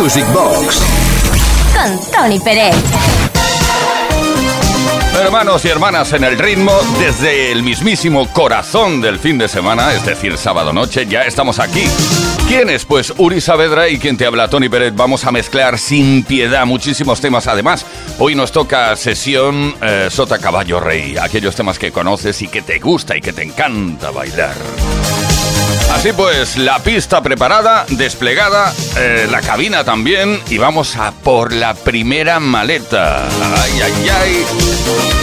Music Box con Tony Pérez. Hermanos y hermanas en el ritmo, desde el mismísimo corazón del fin de semana, es decir, sábado noche, ya estamos aquí. ¿Quién es? Pues Uri Saavedra y quien te habla, Tony Pérez. Vamos a mezclar sin piedad muchísimos temas. Además, hoy nos toca sesión eh, Sota Caballo Rey, aquellos temas que conoces y que te gusta y que te encanta bailar. Así pues, la pista preparada, desplegada, eh, la cabina también y vamos a por la primera maleta. Ay, ay, ay.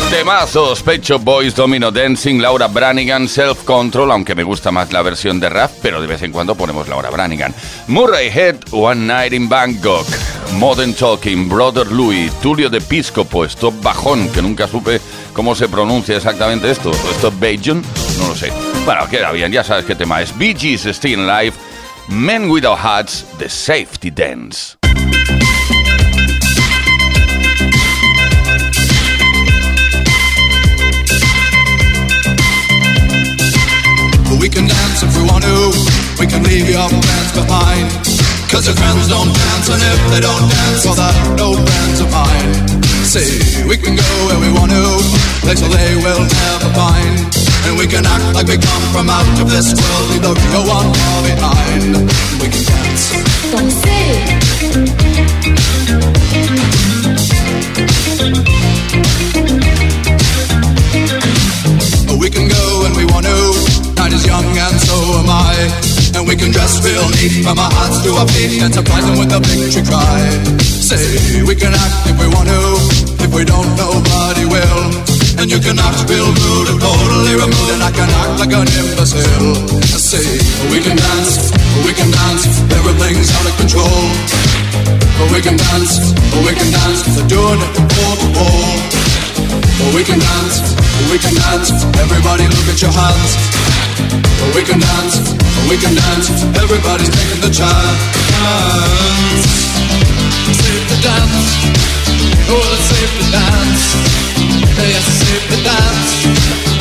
Temazos, Pecho Boys, Domino Dancing, Laura Branigan, Self Control, aunque me gusta más la versión de rap, pero de vez en cuando ponemos Laura Branigan. Murray Head, One Night in Bangkok, Modern Talking, Brother Louis, Tulio de Piscopo, Stop Bajón, que nunca supe cómo se pronuncia exactamente esto, Stop Bajon, no lo sé. Bueno, queda bien, ya sabes qué tema es. Bee Gees, Still Life, Men Without Hats, The Safety Dance. We can dance if we want to. We can leave your friends behind. Cause your friends don't dance, and if they don't dance, well, they're no friends of mine. See, we can go where we want to, places they will never find. And we can act like we come from out of this world, leave the real one far behind. We can dance. We can go when we want to. Night is young and so am I. And we can dress real neat from our hearts to our feet and surprise them with a victory cry. Say we can act if we want to. If we don't, nobody will. And you can act real rude and totally removed, and I can act like an imbecile. Say we can dance, we can dance. Everything's out of control. But we can dance, we can dance. They're doing it from pole to pole. We can dance, we can dance. Everybody look at your hands. We can dance, we can dance. Everybody's taking the chance. Save the dance. Oh, save the dance. Yes, save the dance.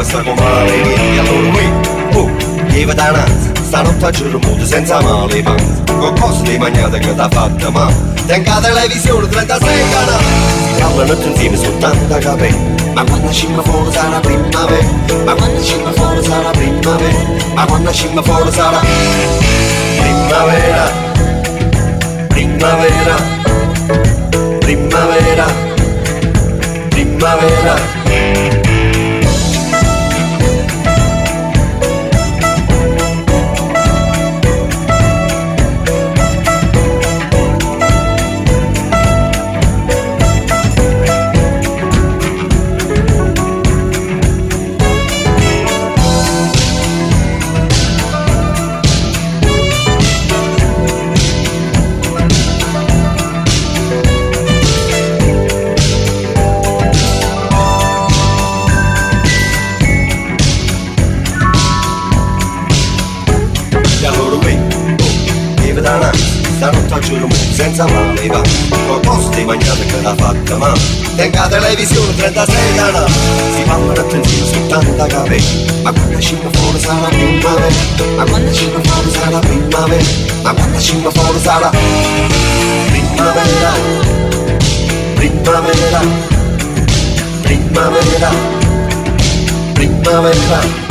È come vedi E allora qui, oh, lievita nanza Stanotte a senza male panza Qualcosa di mangiata che t'ha fatta ma. Tenga televisione 36 canali. Si parlano tutti insieme su tanta capelli ma quando scimma fuori sarà primavera. Ma quando scimma fuori sarà primavera. Ma quando scimma fuori sarà Primavera. Primavera. Primavera. Primavera senza male va. Con posti mangiate che l'ha fatta ma Tenga televisione 36 canali Si fanno attenzione su tanta capelli Ma quando scimma fuori sarà primavera. Ma quando scimma fuori sarà primavera Ma quando scimma fuori sarà Primavera. Primavera Primavera Primavera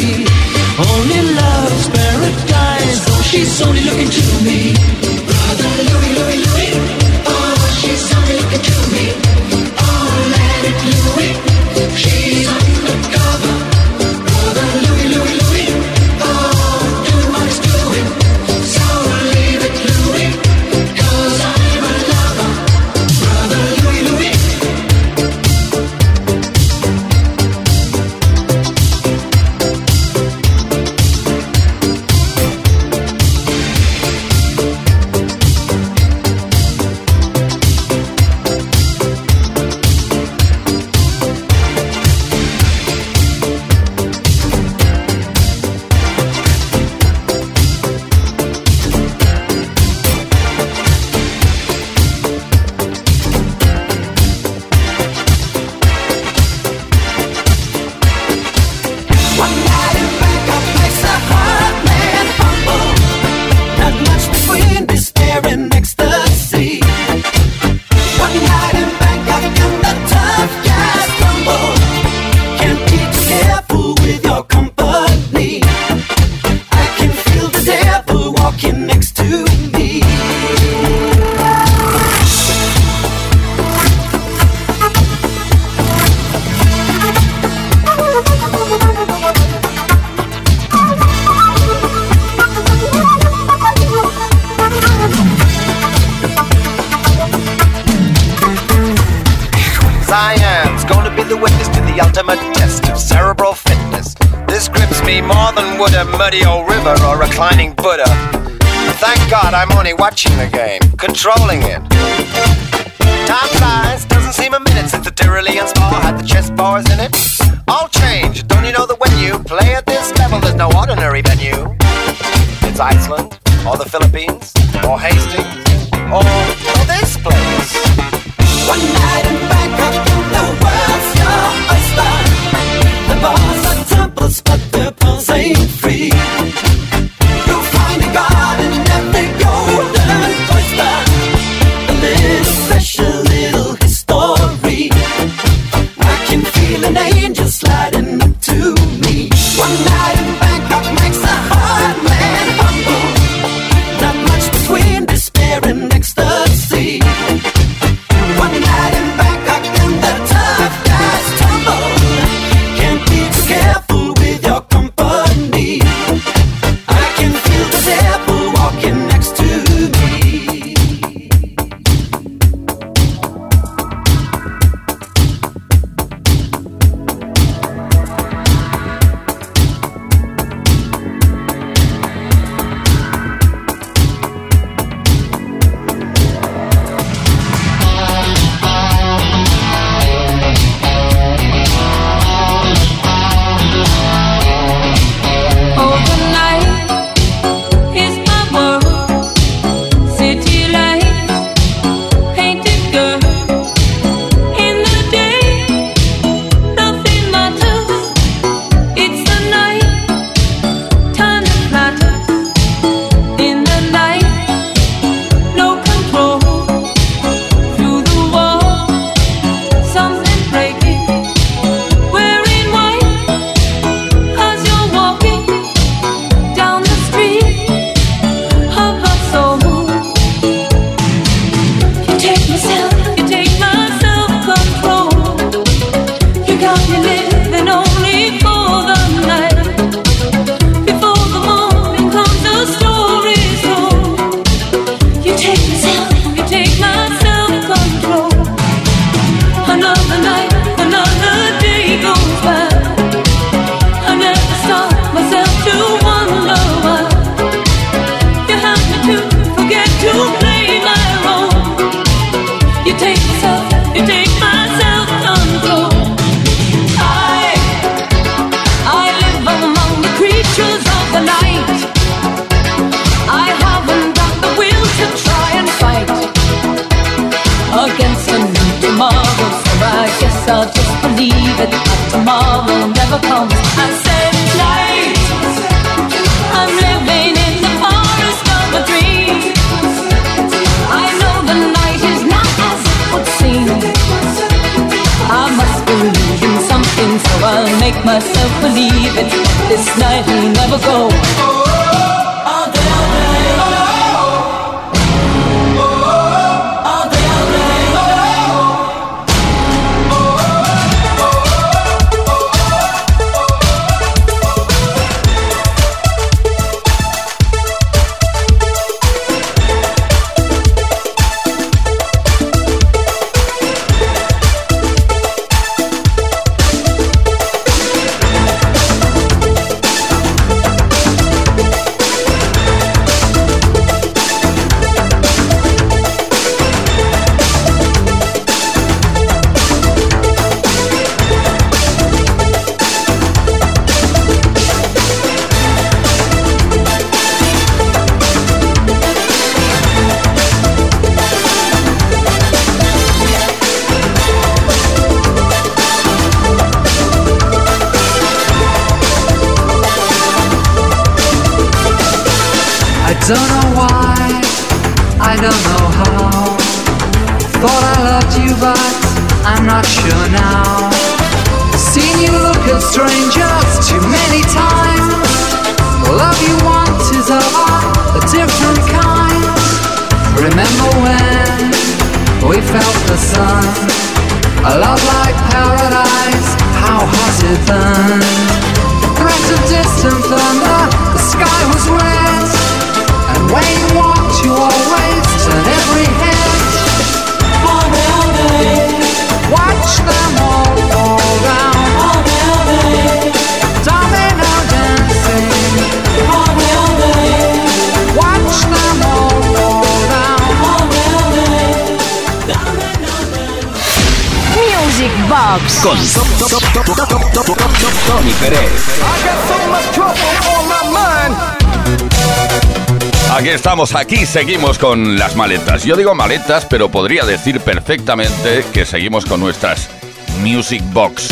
She's only looking to me. Brother Louie, Louie, Louie. muddy old river or reclining Buddha. Thank God I'm only watching the game, controlling it. myself believing this night will never go. Box. Con Tony Pérez. Aquí estamos, aquí seguimos con las maletas. Yo digo maletas, pero podría decir perfectamente que seguimos con nuestras Music Box.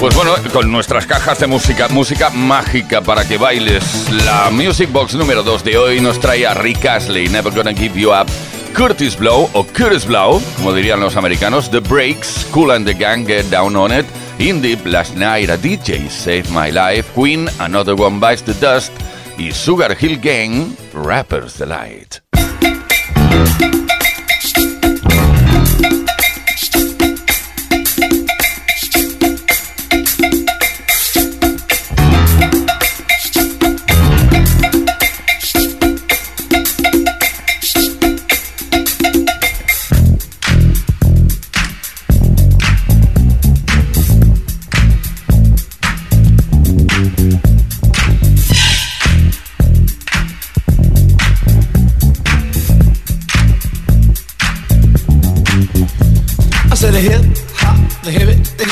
Pues bueno, con nuestras cajas de música, música mágica para que bailes. La Music Box número 2 de hoy nos trae a Rick Astley, Never Gonna Give You Up, Curtis Blow o Curtis Blow, como dirían los americanos, The Breaks, Cool and the Gang, Get Down on It, In Deep, Last Night, a DJ, Save My Life, Queen, Another One Bites the Dust y Sugar Hill Gang, Rapper's Delight.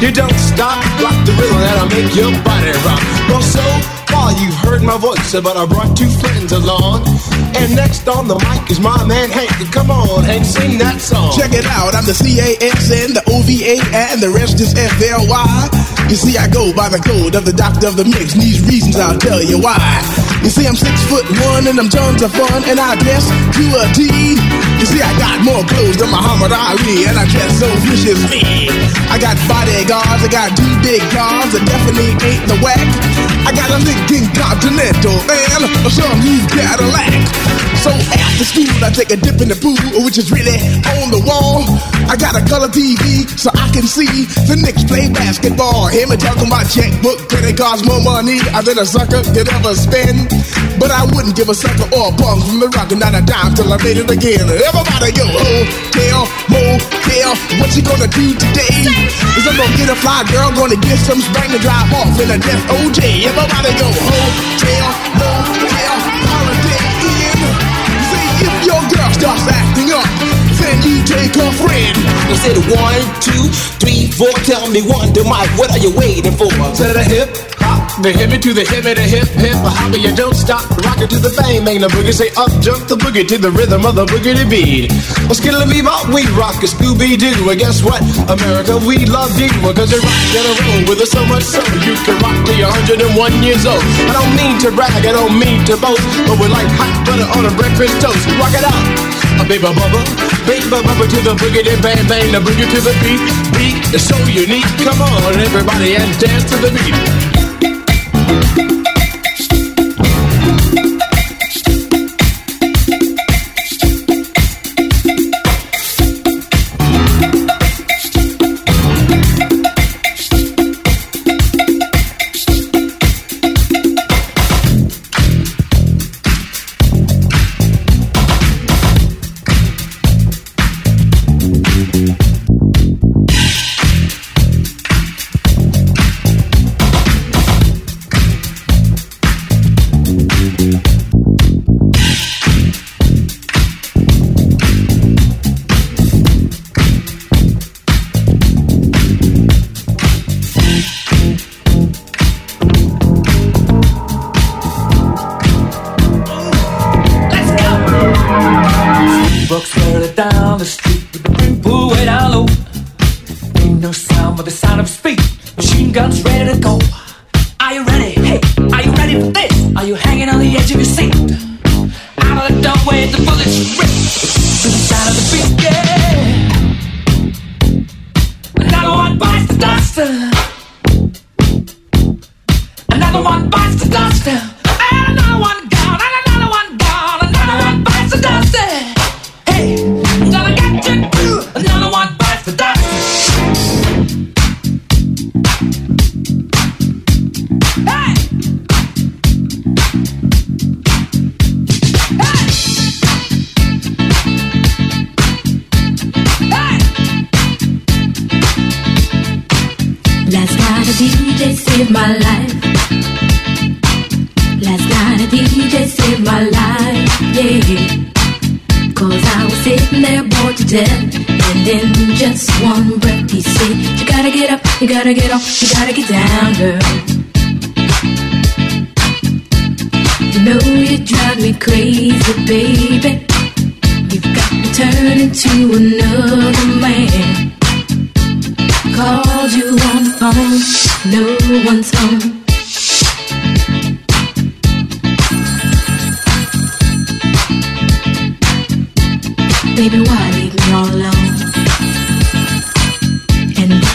You don't stop, rock the rhythm that'll make your body rock. Well, so far you've heard my voice, but I brought two friends along. And next on the mic is my man Hank. Come on, Hank, sing that song. Check it out, I'm the C-A-S-N, the O-V-A, and the rest is F-L-Y. You see, I go by the code of the doctor of the mix, and these reasons I'll tell you why. You see, I'm six foot one, and I'm tons of fun, and I dress to a T. You see, I got more clothes than Muhammad Ali, and I dress so viciously. I got bodyguards, I got two big cars that definitely ain't the whack. I got a Lincoln Continental and a some new Cadillac. So after school, I take a dip in the pool, which is really on the wall. I got a color TV so I can see the Knicks play basketball. Hear me talking about checkbook, credit cards, more money than a sucker could ever spend. But I wouldn't give a sucker or a punk from the rock and not a dime till I made it again. Everybody go, oh, hotel, motel, what you gonna do today? Is I'm gonna get a fly girl, gonna get some spring to drive off in a death OJ. Everybody go, oh, hotel, motel, holiday inn. See if your girl starts acting up, then you take her friend. I said one, two, three, four. Tell me one, to Mike, what are you waiting for? Said a hip hop, the hip it to the hip it, the hip hip hop, you don't stop, rock it to the bang bang, the boogie say up, jump the boogie to the rhythm of the boogie to beat. Well, skittle and bebop, we rock a Scooby Doo. Well, guess what? America, we love you because you rock and roll with us so much so you can rock till you're 101 years old. I don't mean to brag, I don't mean to boast, but we're like hot butter on a breakfast toast. Rock it out. A baby bubba, baby bubba to the boogie, then bang bang, the boogie to the beat. Beat is so unique. Come on, everybody, and dance to the beat. Bucks gotta get off, you gotta get down, girl. You know you drive me crazy, baby. You've got me turning to another man. Called you on the phone, no one's home. Baby, why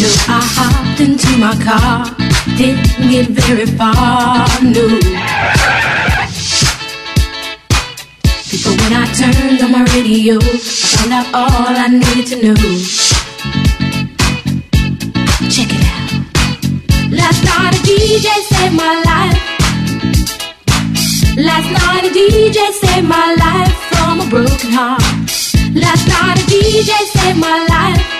Know I hopped into my car, didn't get very far, no. But when I turned on my radio, I found out all I needed to know. Check it out. Last night a DJ saved my life. Last night a DJ saved my life from a broken heart. Last night a DJ saved my life.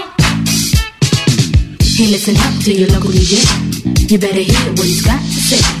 Listen up to your local DJ. You better hear what he's got to say.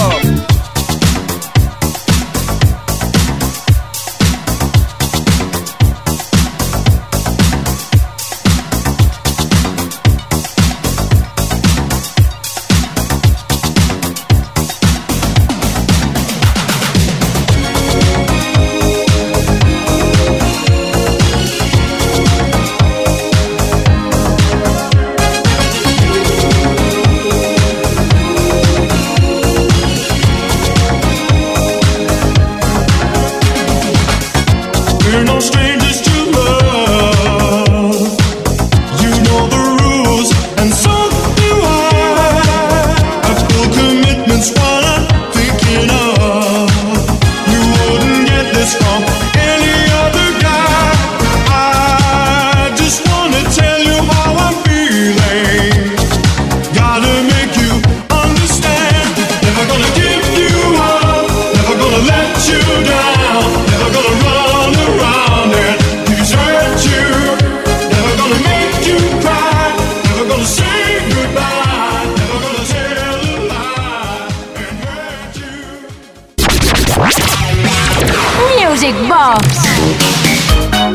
Music Box.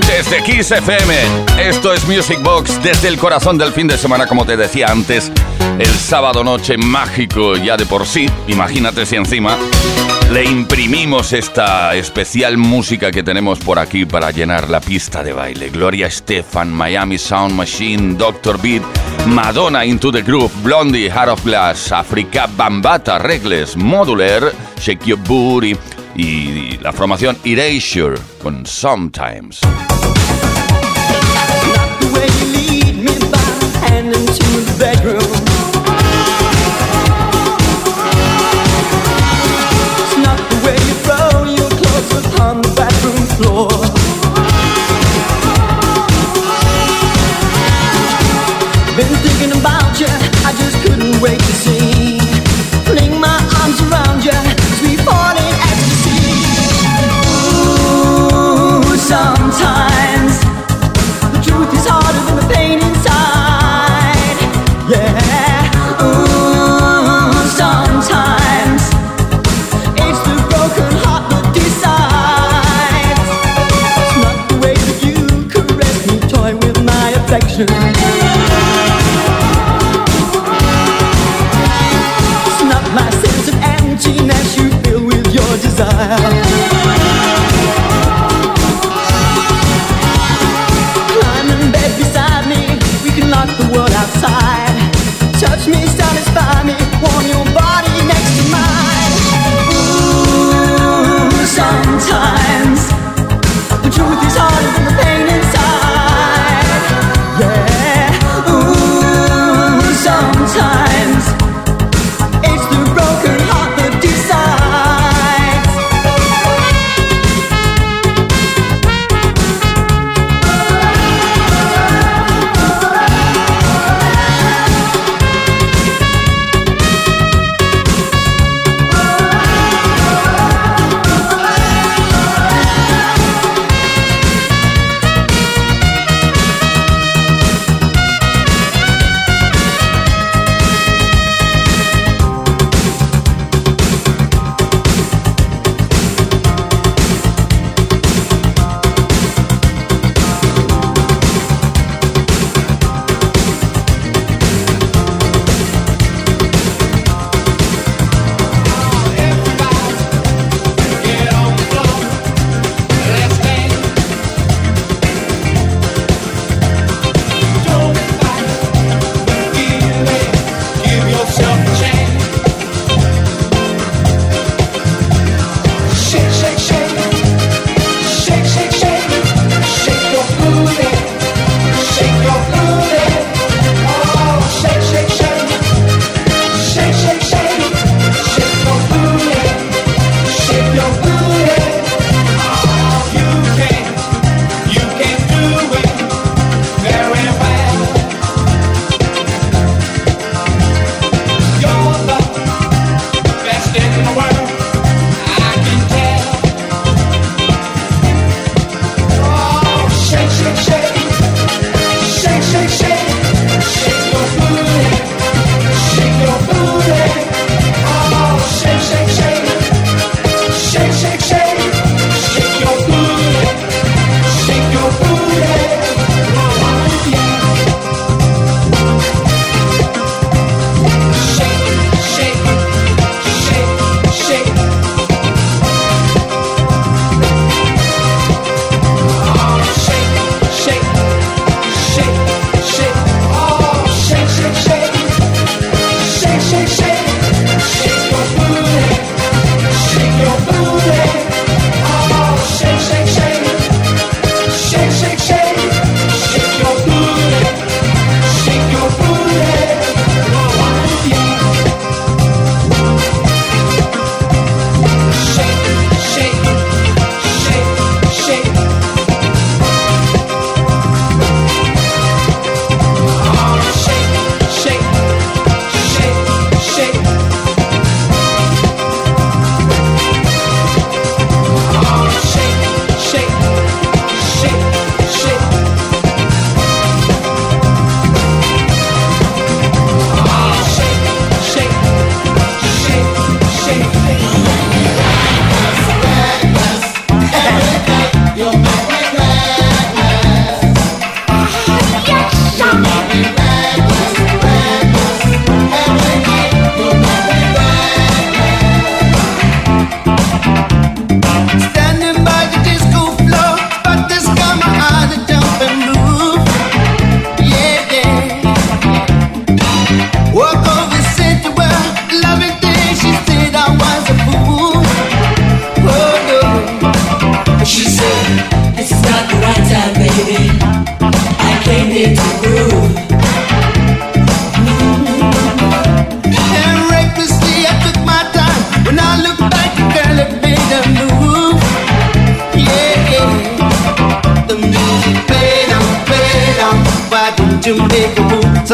Desde Kiss FM, esto es Music Box desde el corazón del fin de semana, como te decía antes, el sábado noche mágico ya de por sí, imagínate si encima le imprimimos esta especial música que tenemos por aquí para llenar la pista de baile. Gloria Estefan, Miami Sound Machine, Dr. Beat, Madonna Into the Groove, Blondie, Heart of Glass, Africa Bambata, Regles, Modular, Shake Your Booty, y la formación Erasure con Sometimes.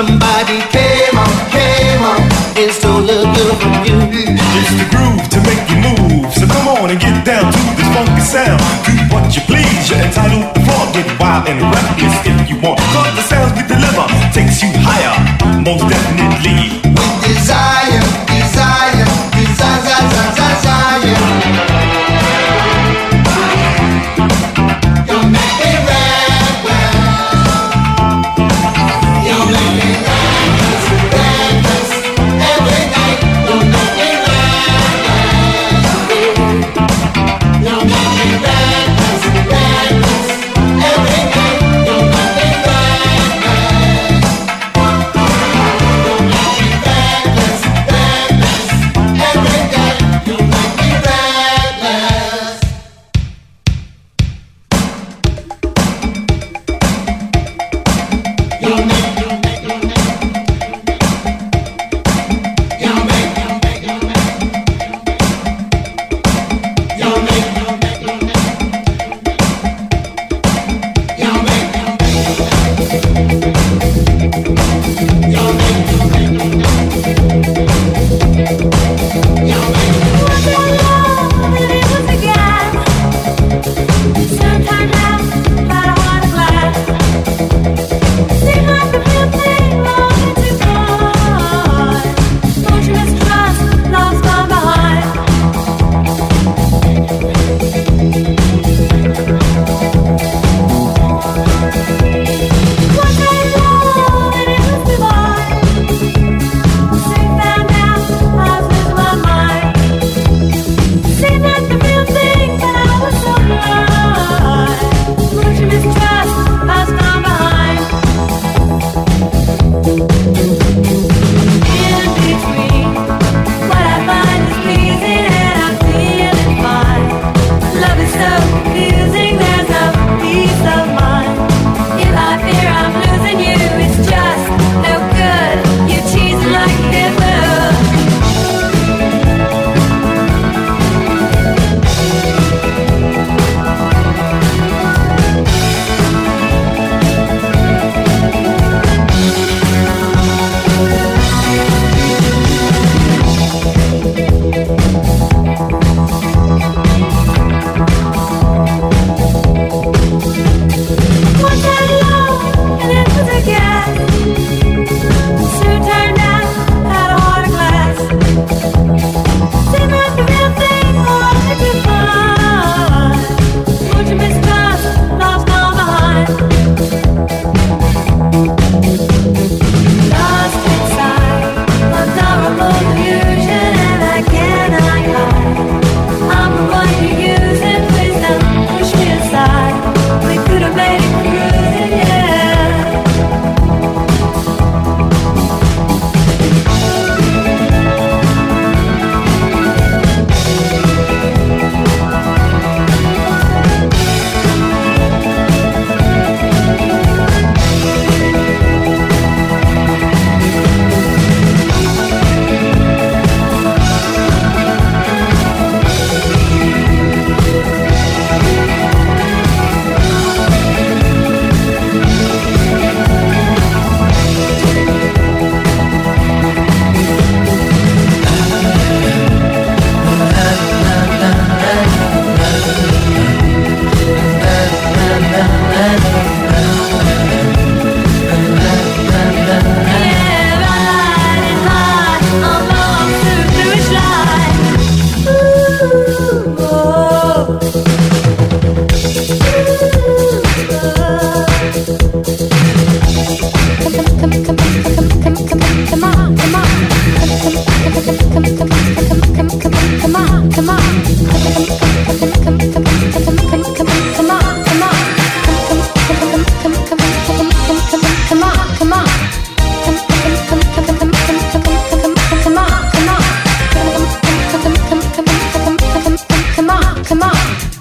Somebody came on, came on, and stole a girl from you. It's the groove to make you move, so come on and get down to this funky sound. Do what you please, you're entitled to floor. Get wild and reckless if you want, cause the sounds we deliver takes you higher, most definitely. mom.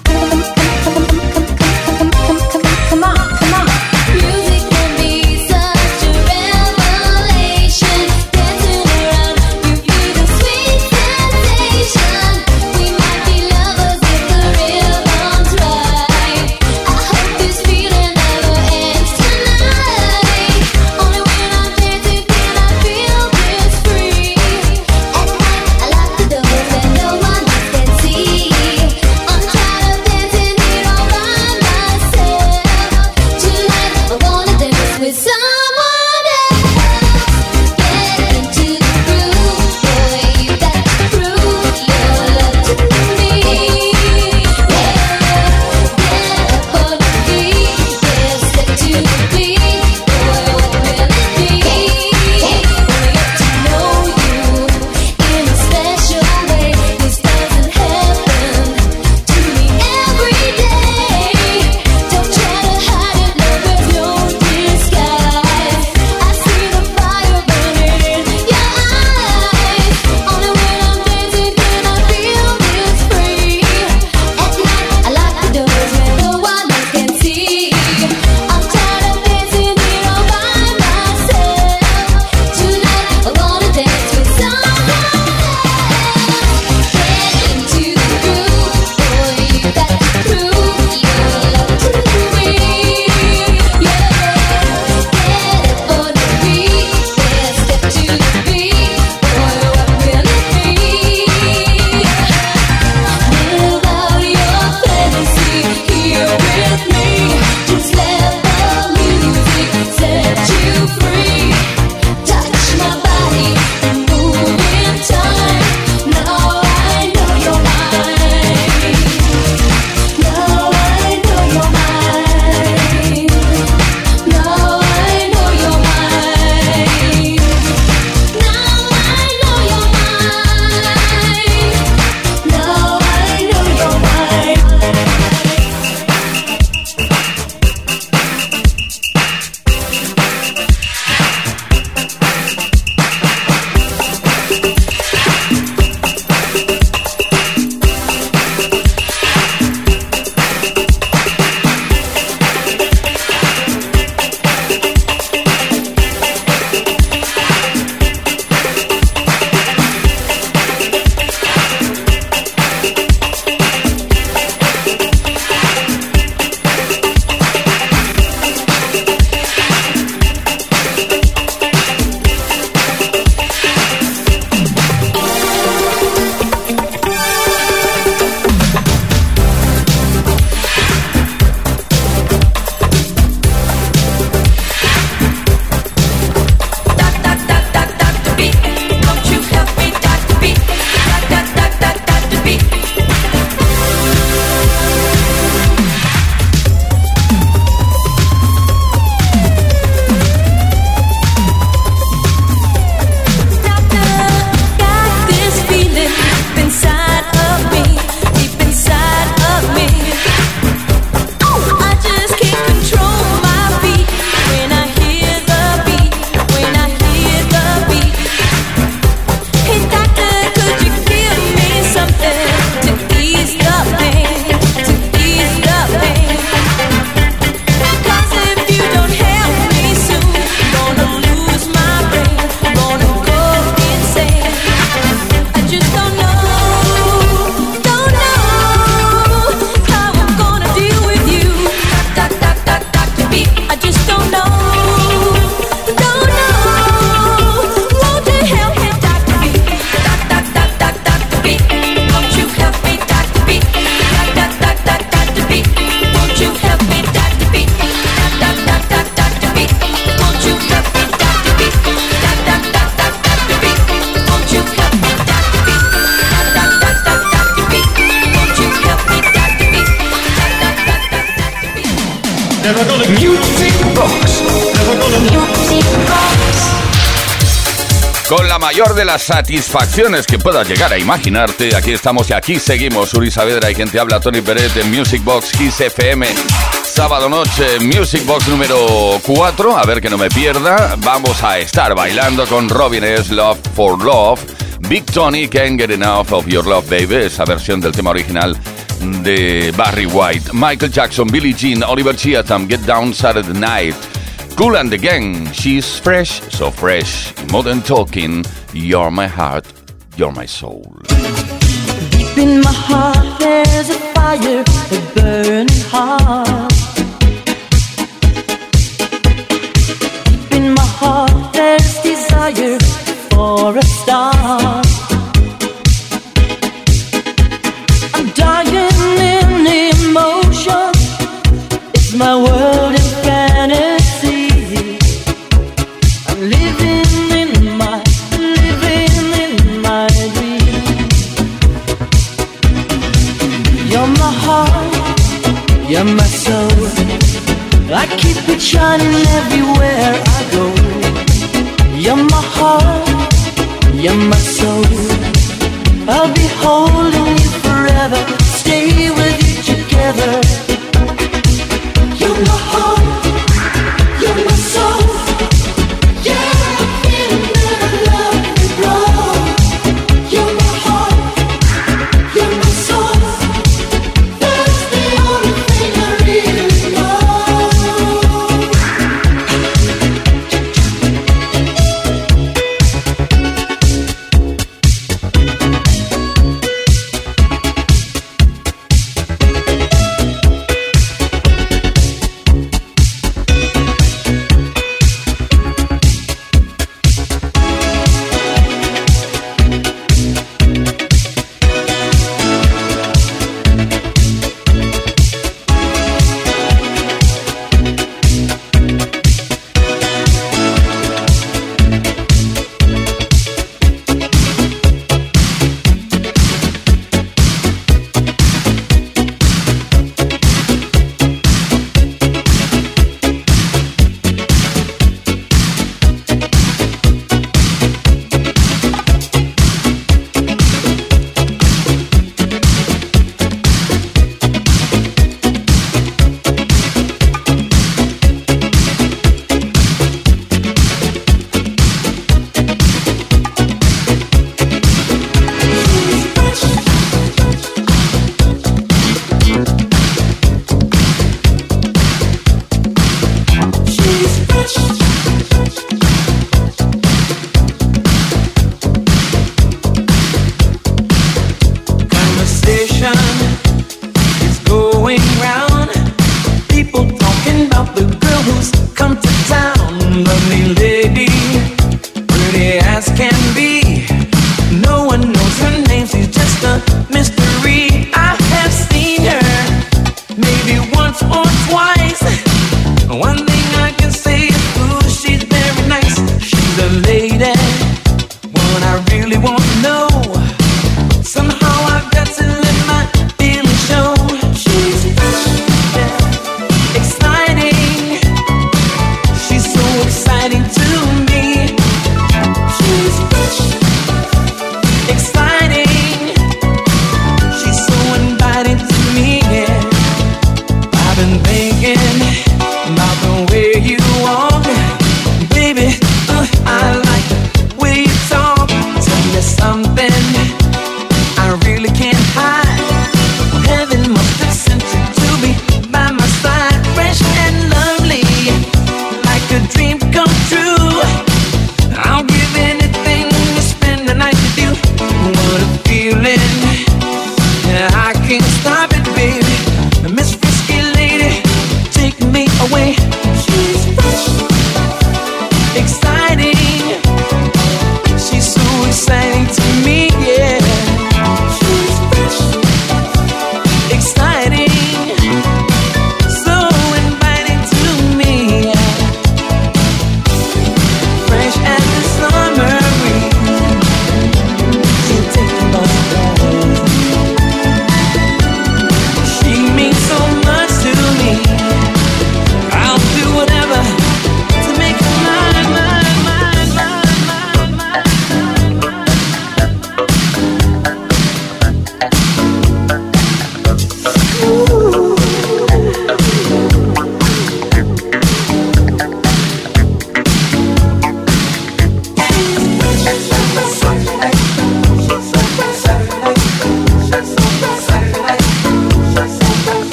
mayor de las satisfacciones que puedas llegar a imaginarte. Aquí estamos y aquí seguimos. Uri Saavedra y quien te habla, Tony Pérez de Music Box Kiss FM. Sábado noche, Music Box número 4. A ver que no me pierda. Vamos a estar bailando con Robin S. Love for Love. Big Tony Can't Get Enough of Your Love, Baby. Esa versión del tema original de Barry White. Michael Jackson, Billie Jean, Oliver Cheatham, Get Down Saturday Night. Kool and the Gang. She's fresh, so fresh. Modern talking. You're my heart, you're my soul. Deep in my heart, there's a fire.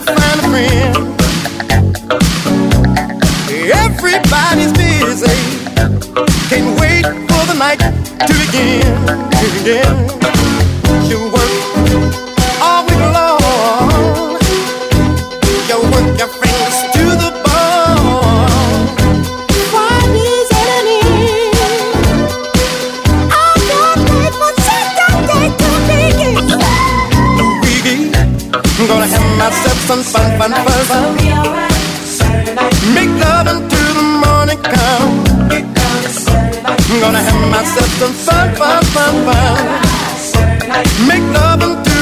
to find a friend. Everybody's busy. Can't wait for the night to begin. To begin. To work have some fun, fun, fun, fun. Make love until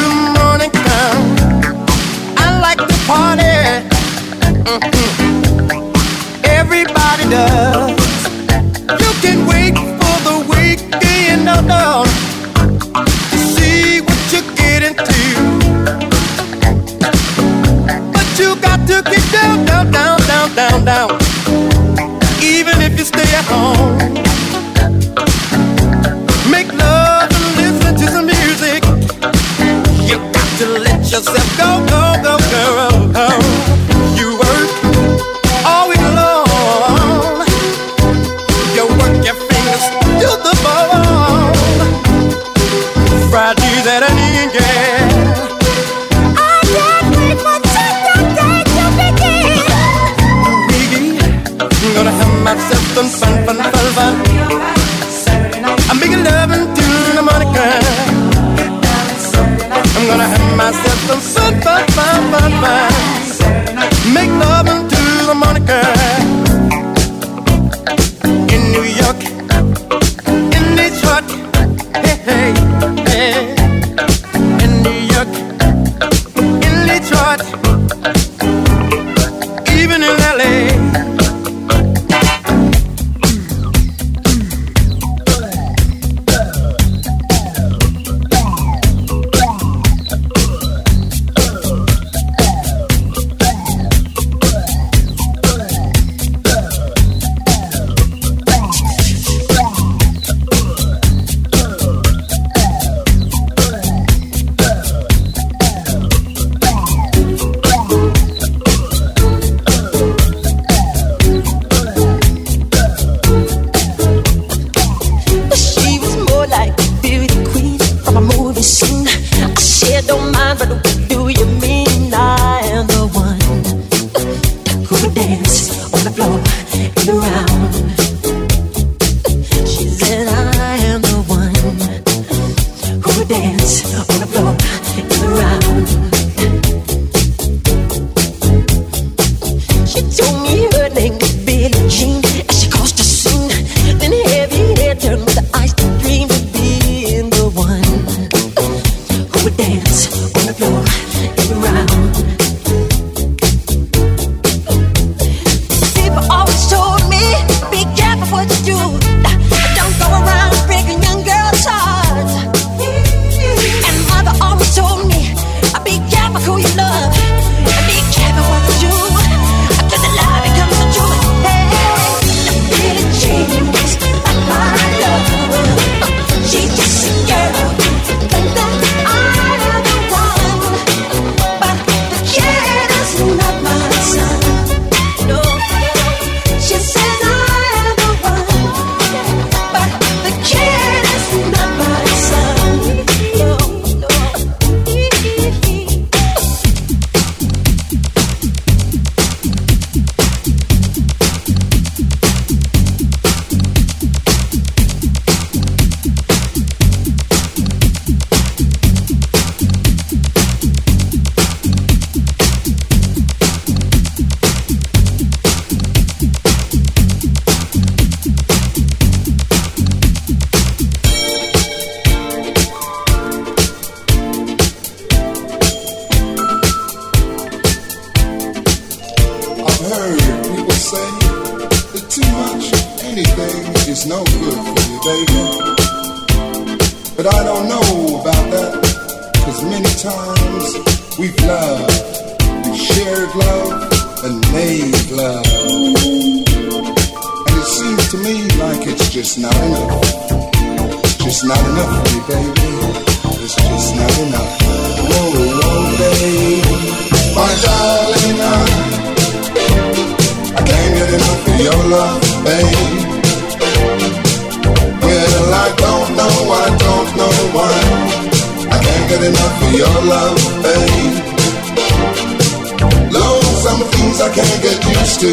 used to.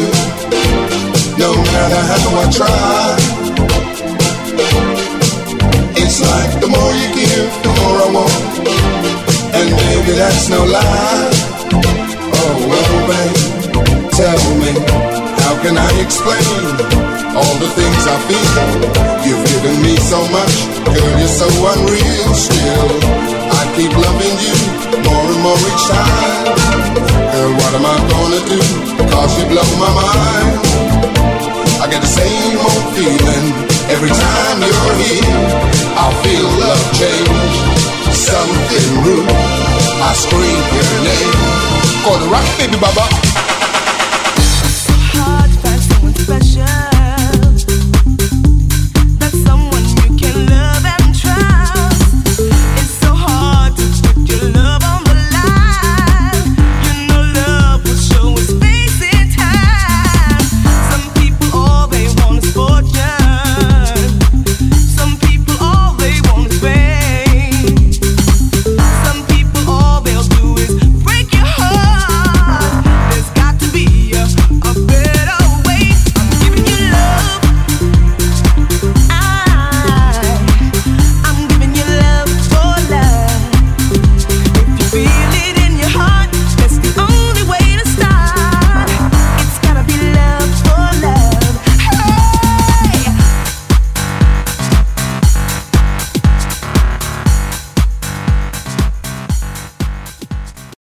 No matter how I try. It's like the more you give, the more I want. And baby, that's no lie. Oh, well, babe, tell me, how can I explain all the things I feel? You've given me so much, girl, you're so unreal still. I keep loving you more and more each time. Girl, what am I gonna do? Cause you blow my mind. I get the same old feeling every time you're here. I feel love change, something rude. I scream your name. Call the rock, baby, baba.